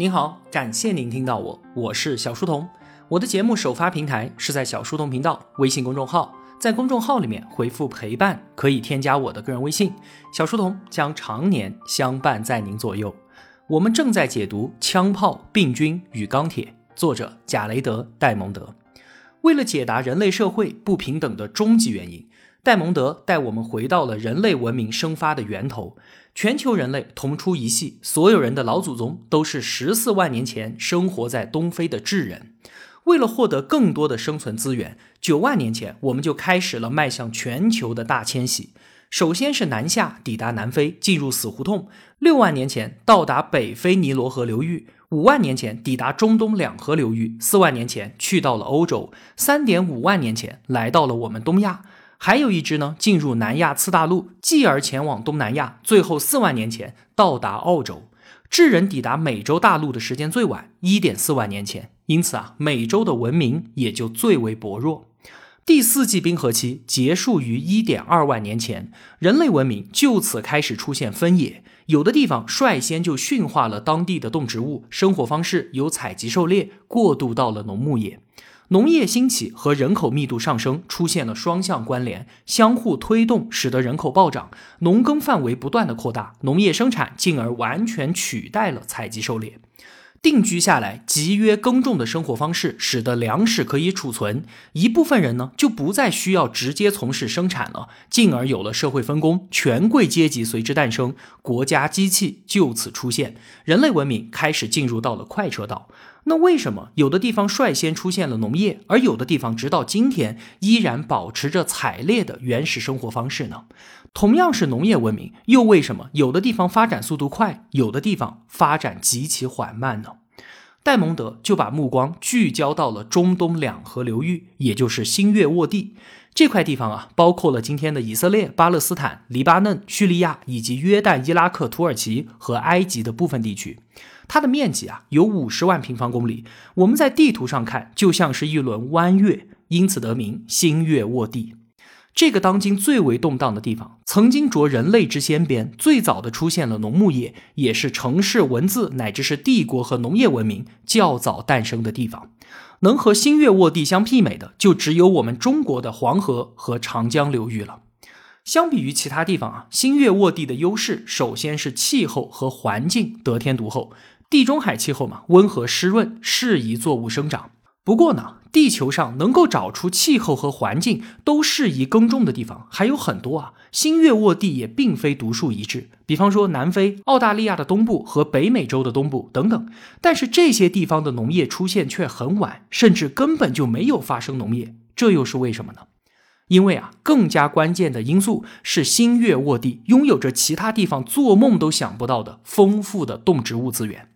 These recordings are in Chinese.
您好，感谢您听到我，我是小书童。我的节目首发平台是在小书童频道微信公众号，在公众号里面回复“陪伴”可以添加我的个人微信，小书童将常年相伴在您左右。我们正在解读《枪炮、病菌与钢铁》，作者贾雷德·戴蒙德。为了解答人类社会不平等的终极原因。戴蒙德带我们回到了人类文明生发的源头，全球人类同出一系，所有人的老祖宗都是十四万年前生活在东非的智人。为了获得更多的生存资源，九万年前我们就开始了迈向全球的大迁徙。首先是南下抵达南非，进入死胡同；六万年前到达北非尼罗河流域；五万年前抵达中东两河流域；四万年前去到了欧洲；三点五万年前来到了我们东亚。还有一支呢，进入南亚次大陆，继而前往东南亚，最后四万年前到达澳洲。智人抵达美洲大陆的时间最晚，一点四万年前，因此啊，美洲的文明也就最为薄弱。第四纪冰河期结束于一点二万年前，人类文明就此开始出现分野，有的地方率先就驯化了当地的动植物，生活方式由采集狩猎过渡到了农牧业。农业兴起和人口密度上升出现了双向关联，相互推动，使得人口暴涨，农耕范围不断的扩大，农业生产进而完全取代了采集狩猎。定居下来，集约耕种的生活方式，使得粮食可以储存。一部分人呢，就不再需要直接从事生产了，进而有了社会分工，权贵阶级随之诞生，国家机器就此出现，人类文明开始进入到了快车道。那为什么有的地方率先出现了农业，而有的地方直到今天依然保持着采猎的原始生活方式呢？同样是农业文明，又为什么有的地方发展速度快，有的地方发展极其缓慢呢？戴蒙德就把目光聚焦到了中东两河流域，也就是新月沃地这块地方啊，包括了今天的以色列、巴勒斯坦、黎巴嫩、叙利亚以及约旦、伊拉克、土耳其和埃及的部分地区。它的面积啊有五十万平方公里，我们在地图上看就像是一轮弯月，因此得名新月沃地。这个当今最为动荡的地方，曾经着人类之先鞭，最早的出现了农牧业，也是城市文字乃至是帝国和农业文明较早诞生的地方。能和新月沃地相媲美的，就只有我们中国的黄河和长江流域了。相比于其他地方啊，新月沃地的优势，首先是气候和环境得天独厚。地中海气候嘛，温和湿润，适宜作物生长。不过呢，地球上能够找出气候和环境都适宜耕种的地方还有很多啊。新月沃地也并非独树一帜，比方说南非、澳大利亚的东部和北美洲的东部等等。但是这些地方的农业出现却很晚，甚至根本就没有发生农业，这又是为什么呢？因为啊，更加关键的因素是新月沃地拥有着其他地方做梦都想不到的丰富的动植物资源。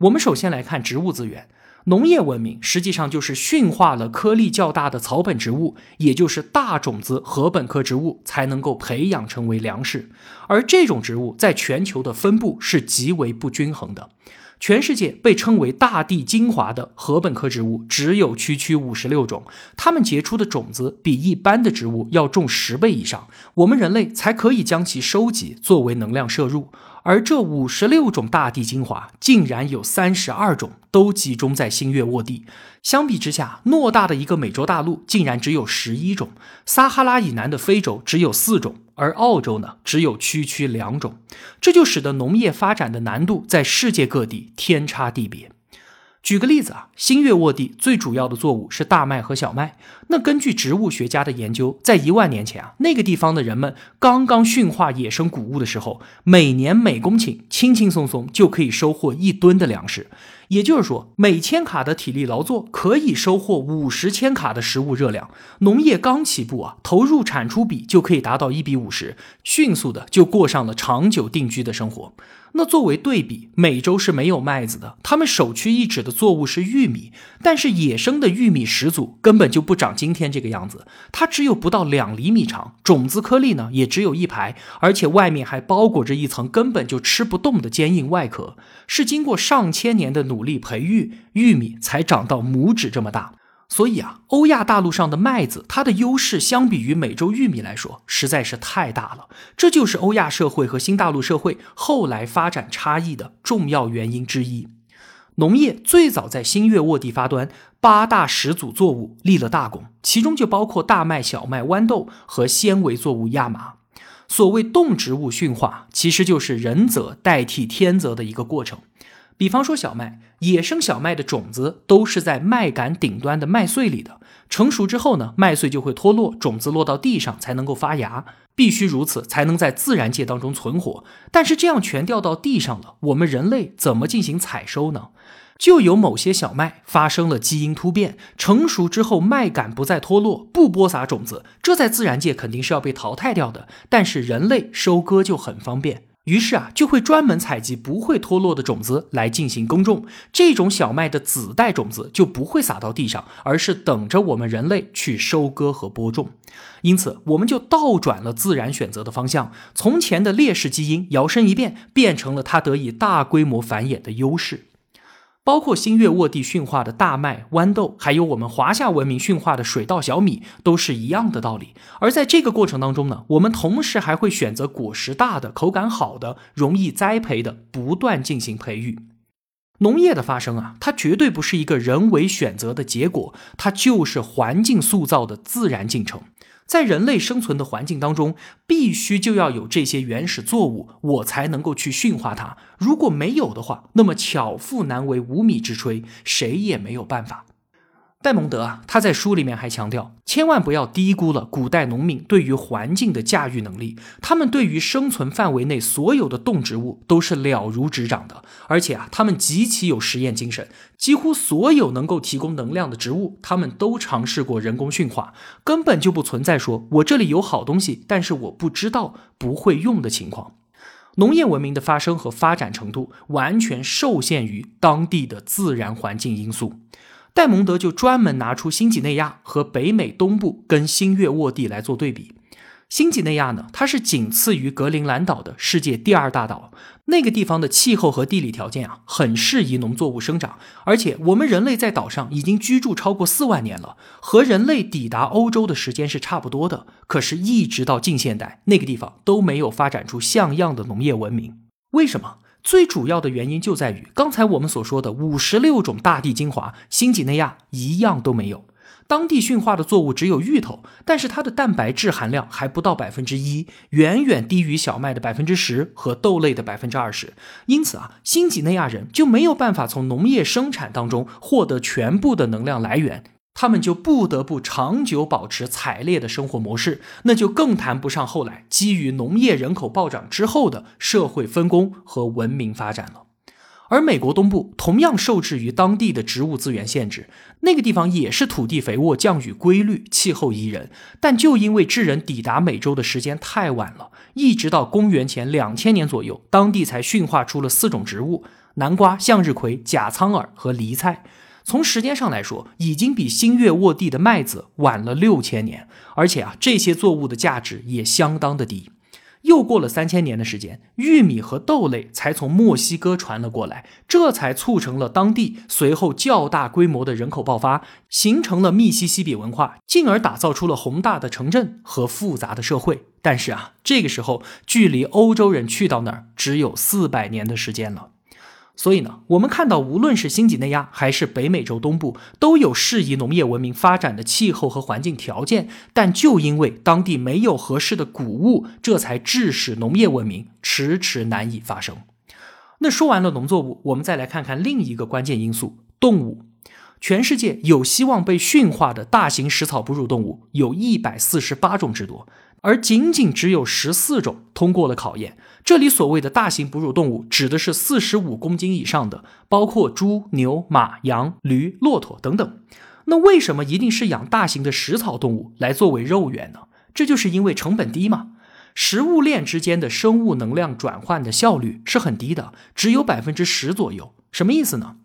我们首先来看植物资源。农业文明实际上就是驯化了颗粒较大的草本植物，也就是大种子禾本科植物，才能够培养成为粮食。而这种植物在全球的分布是极为不均衡的。全世界被称为大地精华的禾本科植物只有区区五十六种，它们结出的种子比一般的植物要重十倍以上，我们人类才可以将其收集作为能量摄入。而这五十六种大地精华，竟然有三十二种都集中在新月沃地。相比之下，偌大的一个美洲大陆竟然只有十一种，撒哈拉以南的非洲只有四种，而澳洲呢，只有区区两种。这就使得农业发展的难度在世界各地天差地别。举个例子啊，新月沃地最主要的作物是大麦和小麦。那根据植物学家的研究，在一万年前啊，那个地方的人们刚刚驯化野生谷物的时候，每年每公顷轻轻松松就可以收获一吨的粮食。也就是说，每千卡的体力劳作可以收获五十千卡的食物热量。农业刚起步啊，投入产出比就可以达到一比五十，迅速的就过上了长久定居的生活。那作为对比，美洲是没有麦子的，他们首屈一指的作物是玉米，但是野生的玉米始祖根本就不长今天这个样子，它只有不到两厘米长，种子颗粒呢也只有一排，而且外面还包裹着一层根本就吃不动的坚硬外壳，是经过上千年的努努力培育，玉米才长到拇指这么大。所以啊，欧亚大陆上的麦子，它的优势相比于美洲玉米来说，实在是太大了。这就是欧亚社会和新大陆社会后来发展差异的重要原因之一。农业最早在新月沃地发端，八大始祖作物立了大功，其中就包括大麦、小麦、豌豆和纤维作物亚麻。所谓动植物驯化，其实就是人则代替天择的一个过程。比方说小麦，野生小麦的种子都是在麦秆顶端的麦穗里的，成熟之后呢，麦穗就会脱落，种子落到地上才能够发芽，必须如此才能在自然界当中存活。但是这样全掉到地上了，我们人类怎么进行采收呢？就有某些小麦发生了基因突变，成熟之后麦秆不再脱落，不播撒种子，这在自然界肯定是要被淘汰掉的。但是人类收割就很方便，于是啊就会专门采集不会脱落的种子来进行耕种。这种小麦的子代种子就不会撒到地上，而是等着我们人类去收割和播种。因此，我们就倒转了自然选择的方向，从前的劣势基因摇身一变，变成了它得以大规模繁衍的优势。包括新月沃地驯化的大麦、豌豆，还有我们华夏文明驯化的水稻、小米，都是一样的道理。而在这个过程当中呢，我们同时还会选择果实大的、口感好的、容易栽培的，不断进行培育。农业的发生啊，它绝对不是一个人为选择的结果，它就是环境塑造的自然进程。在人类生存的环境当中，必须就要有这些原始作物，我才能够去驯化它。如果没有的话，那么巧妇难为无米之炊，谁也没有办法。戴蒙德啊，他在书里面还强调，千万不要低估了古代农民对于环境的驾驭能力。他们对于生存范围内所有的动植物都是了如指掌的，而且啊，他们极其有实验精神。几乎所有能够提供能量的植物，他们都尝试过人工驯化，根本就不存在说我这里有好东西，但是我不知道不会用的情况。农业文明的发生和发展程度，完全受限于当地的自然环境因素。戴蒙德就专门拿出新几内亚和北美东部跟新月沃地来做对比。新几内亚呢，它是仅次于格陵兰岛的世界第二大岛，那个地方的气候和地理条件啊，很适宜农作物生长。而且我们人类在岛上已经居住超过四万年了，和人类抵达欧洲的时间是差不多的。可是，一直到近现代，那个地方都没有发展出像样的农业文明。为什么？最主要的原因就在于刚才我们所说的五十六种大地精华，新几内亚一样都没有。当地驯化的作物只有芋头，但是它的蛋白质含量还不到百分之一，远远低于小麦的百分之十和豆类的百分之二十。因此啊，新几内亚人就没有办法从农业生产当中获得全部的能量来源。他们就不得不长久保持采猎的生活模式，那就更谈不上后来基于农业人口暴涨之后的社会分工和文明发展了。而美国东部同样受制于当地的植物资源限制，那个地方也是土地肥沃、降雨规律、气候宜人，但就因为智人抵达美洲的时间太晚了，一直到公元前两千年左右，当地才驯化出了四种植物：南瓜、向日葵、假苍耳和梨菜。从时间上来说，已经比新月沃地的麦子晚了六千年，而且啊，这些作物的价值也相当的低。又过了三千年的时间，玉米和豆类才从墨西哥传了过来，这才促成了当地随后较大规模的人口爆发，形成了密西西比文化，进而打造出了宏大的城镇和复杂的社会。但是啊，这个时候距离欧洲人去到那儿只有四百年的时间了。所以呢，我们看到，无论是新几内亚还是北美洲东部，都有适宜农业文明发展的气候和环境条件，但就因为当地没有合适的谷物，这才致使农业文明迟迟难以发生。那说完了农作物，我们再来看看另一个关键因素——动物。全世界有希望被驯化的大型食草哺乳动物有一百四十八种之多。而仅仅只有十四种通过了考验。这里所谓的大型哺乳动物，指的是四十五公斤以上的，包括猪、牛、马、羊、驴、骆驼等等。那为什么一定是养大型的食草动物来作为肉源呢？这就是因为成本低嘛。食物链之间的生物能量转换的效率是很低的，只有百分之十左右。什么意思呢？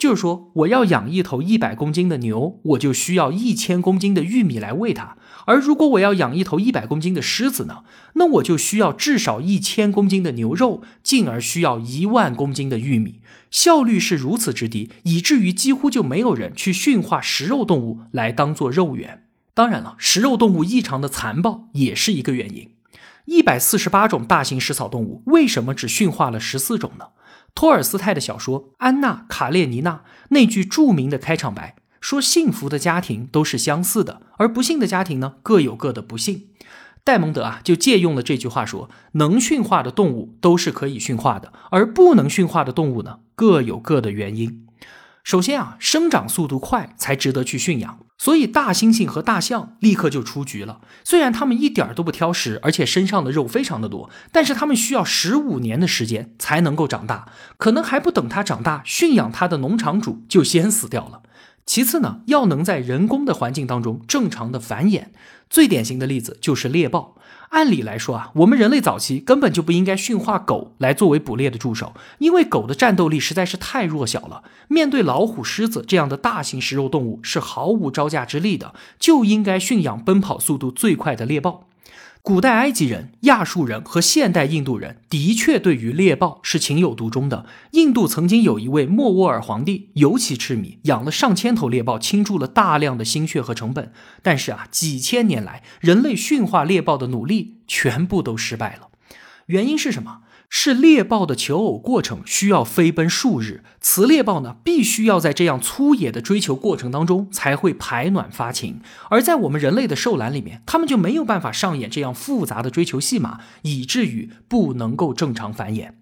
就是说，我要养一头一百公斤的牛，我就需要一千公斤的玉米来喂它；而如果我要养一头一百公斤的狮子呢，那我就需要至少一千公斤的牛肉，进而需要一万公斤的玉米。效率是如此之低，以至于几乎就没有人去驯化食肉动物来当做肉源。当然了，食肉动物异常的残暴也是一个原因。一百四十八种大型食草动物，为什么只驯化了十四种呢？托尔斯泰的小说《安娜·卡列尼娜》那句著名的开场白说：“幸福的家庭都是相似的，而不幸的家庭呢，各有各的不幸。”戴蒙德啊，就借用了这句话说：“能驯化的动物都是可以驯化的，而不能驯化的动物呢，各有各的原因。”首先啊，生长速度快才值得去驯养。所以，大猩猩和大象立刻就出局了。虽然它们一点都不挑食，而且身上的肉非常的多，但是它们需要十五年的时间才能够长大，可能还不等它长大，驯养它的农场主就先死掉了。其次呢，要能在人工的环境当中正常的繁衍，最典型的例子就是猎豹。按理来说啊，我们人类早期根本就不应该驯化狗来作为捕猎的助手，因为狗的战斗力实在是太弱小了，面对老虎、狮子这样的大型食肉动物是毫无招架之力的，就应该驯养奔跑速度最快的猎豹。古代埃及人、亚述人和现代印度人的确对于猎豹是情有独钟的。印度曾经有一位莫卧儿皇帝，尤其痴迷，养了上千头猎豹，倾注了大量的心血和成本。但是啊，几千年来，人类驯化猎豹的努力全部都失败了。原因是什么？是猎豹的求偶过程需要飞奔数日，雌猎豹呢必须要在这样粗野的追求过程当中才会排卵发情，而在我们人类的兽栏里面，它们就没有办法上演这样复杂的追求戏码，以至于不能够正常繁衍。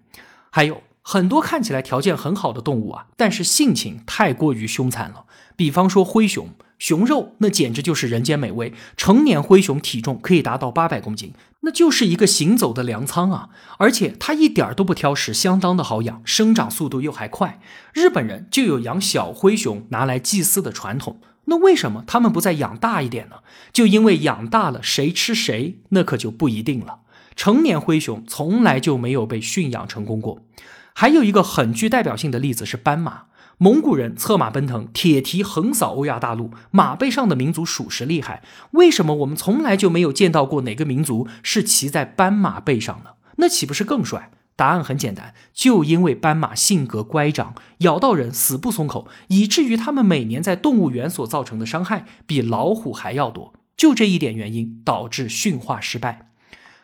还有很多看起来条件很好的动物啊，但是性情太过于凶残了，比方说灰熊。熊肉那简直就是人间美味，成年灰熊体重可以达到八百公斤，那就是一个行走的粮仓啊！而且它一点都不挑食，相当的好养，生长速度又还快。日本人就有养小灰熊拿来祭祀的传统，那为什么他们不再养大一点呢？就因为养大了谁吃谁，那可就不一定了。成年灰熊从来就没有被驯养成功过。还有一个很具代表性的例子是斑马。蒙古人策马奔腾，铁蹄横扫欧亚大陆，马背上的民族属实厉害。为什么我们从来就没有见到过哪个民族是骑在斑马背上呢？那岂不是更帅？答案很简单，就因为斑马性格乖张，咬到人死不松口，以至于他们每年在动物园所造成的伤害比老虎还要多。就这一点原因，导致驯化失败。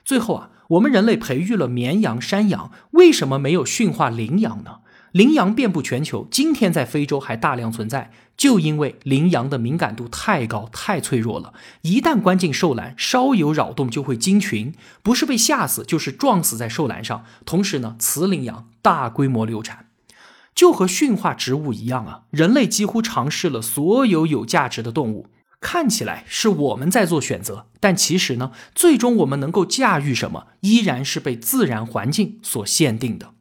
最后啊，我们人类培育了绵羊、山羊，为什么没有驯化羚羊呢？羚羊遍布全球，今天在非洲还大量存在，就因为羚羊的敏感度太高、太脆弱了，一旦关进兽栏，稍有扰动就会惊群，不是被吓死，就是撞死在兽栏上。同时呢，雌羚羊大规模流产，就和驯化植物一样啊，人类几乎尝试了所有有价值的动物，看起来是我们在做选择，但其实呢，最终我们能够驾驭什么，依然是被自然环境所限定的。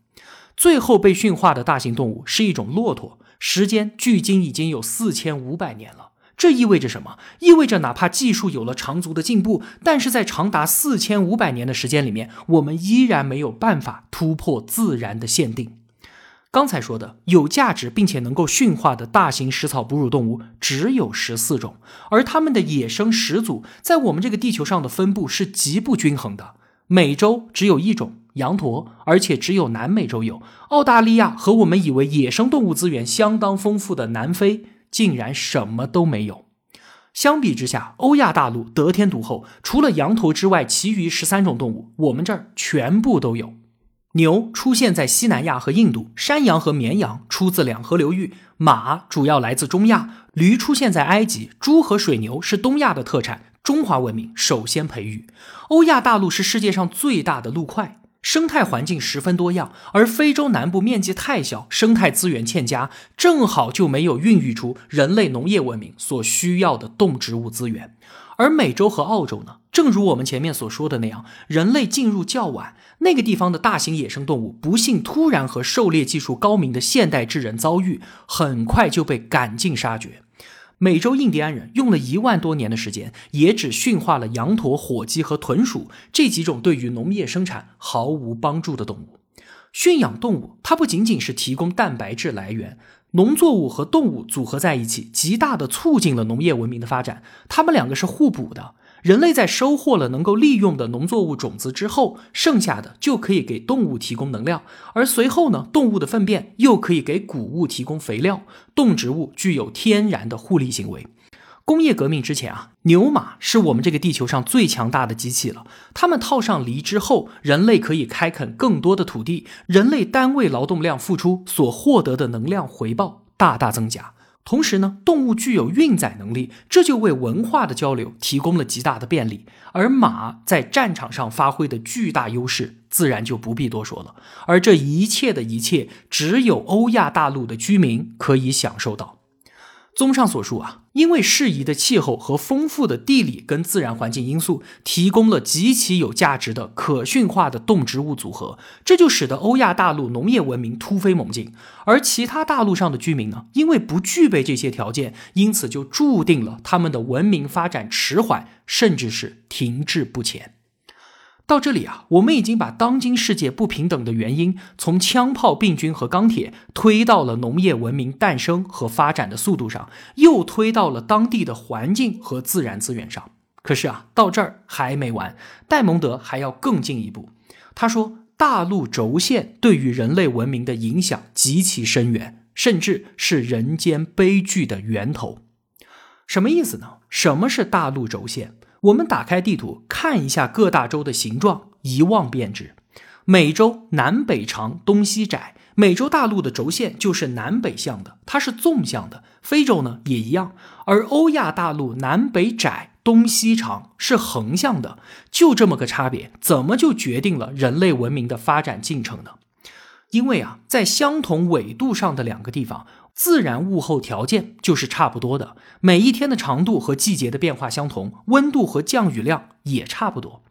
最后被驯化的大型动物是一种骆驼，时间距今已经有四千五百年了。这意味着什么？意味着哪怕技术有了长足的进步，但是在长达四千五百年的时间里面，我们依然没有办法突破自然的限定。刚才说的有价值并且能够驯化的大型食草哺乳动物只有十四种，而它们的野生始祖在我们这个地球上的分布是极不均衡的。美洲只有一种。羊驼，而且只有南美洲有。澳大利亚和我们以为野生动物资源相当丰富的南非，竟然什么都没有。相比之下，欧亚大陆得天独厚，除了羊驼之外，其余十三种动物我们这儿全部都有。牛出现在西南亚和印度，山羊和绵羊出自两河流域，马主要来自中亚，驴出现在埃及，猪和水牛是东亚的特产，中华文明首先培育。欧亚大陆是世界上最大的陆块。生态环境十分多样，而非洲南部面积太小，生态资源欠佳，正好就没有孕育出人类农业文明所需要的动植物资源。而美洲和澳洲呢，正如我们前面所说的那样，人类进入较晚，那个地方的大型野生动物不幸突然和狩猎技术高明的现代智人遭遇，很快就被赶尽杀绝。美洲印第安人用了一万多年的时间，也只驯化了羊驼、火鸡和豚鼠这几种对于农业生产毫无帮助的动物。驯养动物，它不仅仅是提供蛋白质来源，农作物和动物组合在一起，极大的促进了农业文明的发展。它们两个是互补的。人类在收获了能够利用的农作物种子之后，剩下的就可以给动物提供能量，而随后呢，动物的粪便又可以给谷物提供肥料。动植物具有天然的互利行为。工业革命之前啊，牛马是我们这个地球上最强大的机器了。它们套上犁之后，人类可以开垦更多的土地，人类单位劳动量付出所获得的能量回报大大增加。同时呢，动物具有运载能力，这就为文化的交流提供了极大的便利。而马在战场上发挥的巨大优势，自然就不必多说了。而这一切的一切，只有欧亚大陆的居民可以享受到。综上所述啊，因为适宜的气候和丰富的地理跟自然环境因素，提供了极其有价值的可驯化的动植物组合，这就使得欧亚大陆农业文明突飞猛进。而其他大陆上的居民呢，因为不具备这些条件，因此就注定了他们的文明发展迟缓，甚至是停滞不前。到这里啊，我们已经把当今世界不平等的原因，从枪炮、病菌和钢铁推到了农业文明诞生和发展的速度上，又推到了当地的环境和自然资源上。可是啊，到这儿还没完，戴蒙德还要更进一步。他说，大陆轴线对于人类文明的影响极其深远，甚至是人间悲剧的源头。什么意思呢？什么是大陆轴线？我们打开地图看一下各大洲的形状，一望便知。美洲南北长，东西窄，美洲大陆的轴线就是南北向的，它是纵向的。非洲呢也一样，而欧亚大陆南北窄，东西长，是横向的。就这么个差别，怎么就决定了人类文明的发展进程呢？因为啊，在相同纬度上的两个地方。自然物候条件就是差不多的，每一天的长度和季节的变化相同，温度和降雨量也差不多。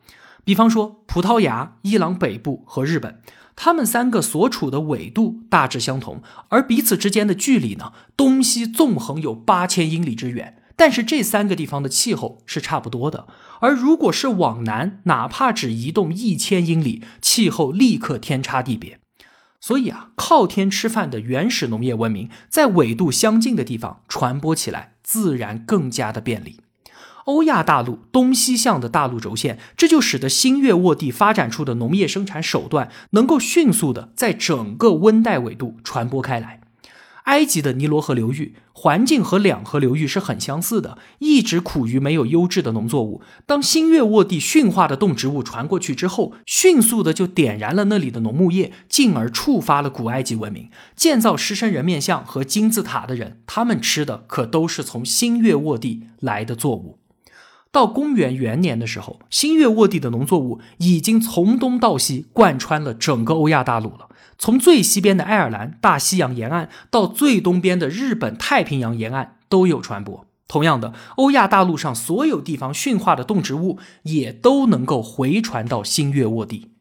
比方说，葡萄牙、伊朗北部和日本，他们三个所处的纬度大致相同，而彼此之间的距离呢，东西纵横有八千英里之远。但是这三个地方的气候是差不多的，而如果是往南，哪怕只移动一千英里，气候立刻天差地别。所以啊，靠天吃饭的原始农业文明，在纬度相近的地方传播起来，自然更加的便利。欧亚大陆东西向的大陆轴线，这就使得新月沃地发展出的农业生产手段，能够迅速的在整个温带纬度传播开来。埃及的尼罗河流域环境和两河流域是很相似的，一直苦于没有优质的农作物。当新月沃地驯化的动植物传过去之后，迅速的就点燃了那里的农牧业，进而触发了古埃及文明。建造狮身人面像和金字塔的人，他们吃的可都是从新月沃地来的作物。到公元元年的时候，新月沃地的农作物已经从东到西贯穿了整个欧亚大陆了。从最西边的爱尔兰大西洋沿岸到最东边的日本太平洋沿岸都有传播。同样的，欧亚大陆上所有地方驯化的动植物也都能够回传到新月沃地。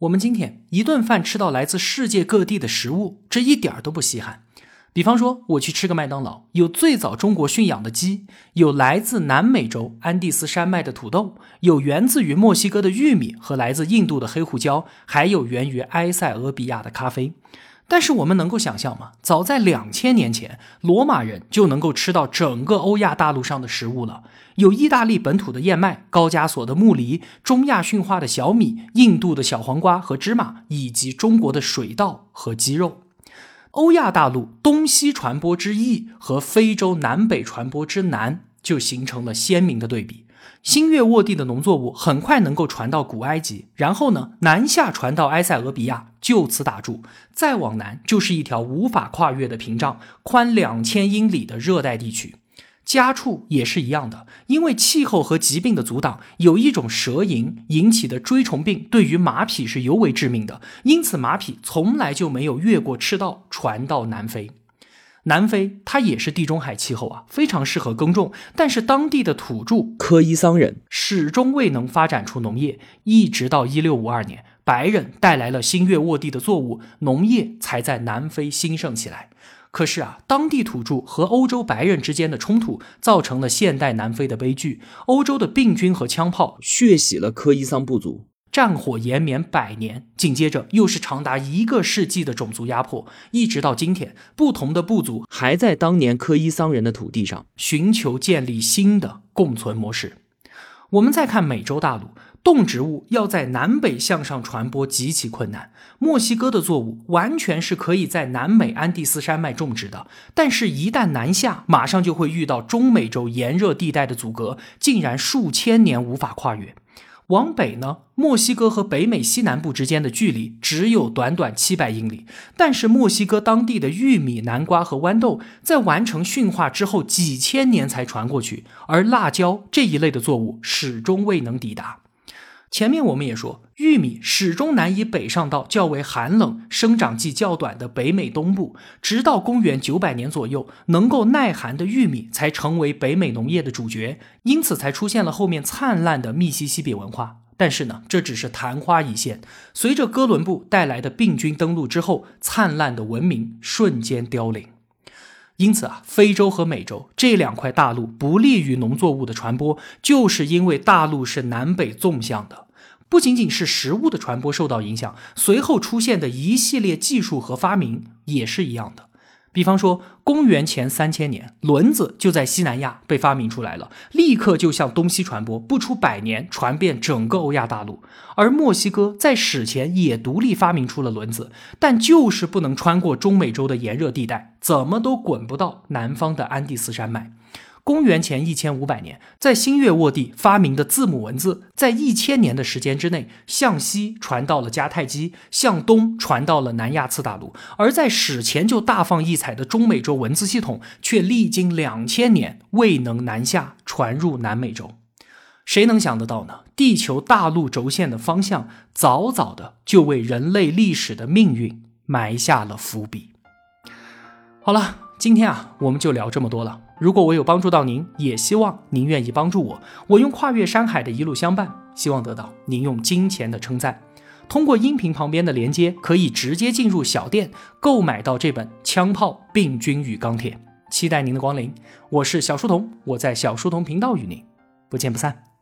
我们今天一顿饭吃到来自世界各地的食物，这一点都不稀罕。比方说，我去吃个麦当劳，有最早中国驯养的鸡，有来自南美洲安第斯山脉的土豆，有源自于墨西哥的玉米和来自印度的黑胡椒，还有源于埃塞俄比亚的咖啡。但是我们能够想象吗？早在两千年前，罗马人就能够吃到整个欧亚大陆上的食物了，有意大利本土的燕麦、高加索的木梨、中亚驯化的小米、印度的小黄瓜和芝麻，以及中国的水稻和鸡肉。欧亚大陆东西传播之易和非洲南北传播之难，就形成了鲜明的对比。新月沃地的农作物很快能够传到古埃及，然后呢，南下传到埃塞俄比亚，就此打住。再往南就是一条无法跨越的屏障，宽两千英里的热带地区。家畜也是一样的，因为气候和疾病的阻挡，有一种蛇蝇引起的锥虫病，对于马匹是尤为致命的。因此，马匹从来就没有越过赤道传到南非。南非它也是地中海气候啊，非常适合耕种，但是当地的土著科伊桑人始终未能发展出农业，一直到一六五二年，白人带来了新月沃地的作物，农业才在南非兴盛起来。可是啊，当地土著和欧洲白人之间的冲突，造成了现代南非的悲剧。欧洲的病菌和枪炮血洗了科伊桑部族，战火延绵百年。紧接着又是长达一个世纪的种族压迫，一直到今天，不同的部族还在当年科伊桑人的土地上寻求建立新的共存模式。我们再看美洲大陆。动植物要在南北向上传播极其困难。墨西哥的作物完全是可以在南美安第斯山脉种植的，但是，一旦南下，马上就会遇到中美洲炎热地带的阻隔，竟然数千年无法跨越。往北呢，墨西哥和北美西南部之间的距离只有短短七百英里，但是墨西哥当地的玉米、南瓜和豌豆在完成驯化之后几千年才传过去，而辣椒这一类的作物始终未能抵达。前面我们也说，玉米始终难以北上到较为寒冷、生长季较短的北美东部，直到公元九百年左右，能够耐寒的玉米才成为北美农业的主角，因此才出现了后面灿烂的密西西比文化。但是呢，这只是昙花一现，随着哥伦布带来的病菌登陆之后，灿烂的文明瞬间凋零。因此啊，非洲和美洲这两块大陆不利于农作物的传播，就是因为大陆是南北纵向的。不仅仅是食物的传播受到影响，随后出现的一系列技术和发明也是一样的。比方说，公元前三千年，轮子就在西南亚被发明出来了，立刻就向东西传播，不出百年，传遍整个欧亚大陆。而墨西哥在史前也独立发明出了轮子，但就是不能穿过中美洲的炎热地带，怎么都滚不到南方的安第斯山脉。公元前一千五百年，在新月沃地发明的字母文字，在一千年的时间之内，向西传到了迦太基，向东传到了南亚次大陆；而在史前就大放异彩的中美洲文字系统，却历经两千年未能南下传入南美洲。谁能想得到呢？地球大陆轴线的方向，早早的就为人类历史的命运埋下了伏笔。好了，今天啊，我们就聊这么多了。如果我有帮助到您，也希望您愿意帮助我。我用跨越山海的一路相伴，希望得到您用金钱的称赞。通过音频旁边的连接，可以直接进入小店购买到这本《枪炮、病菌与钢铁》。期待您的光临。我是小书童，我在小书童频道与您不见不散。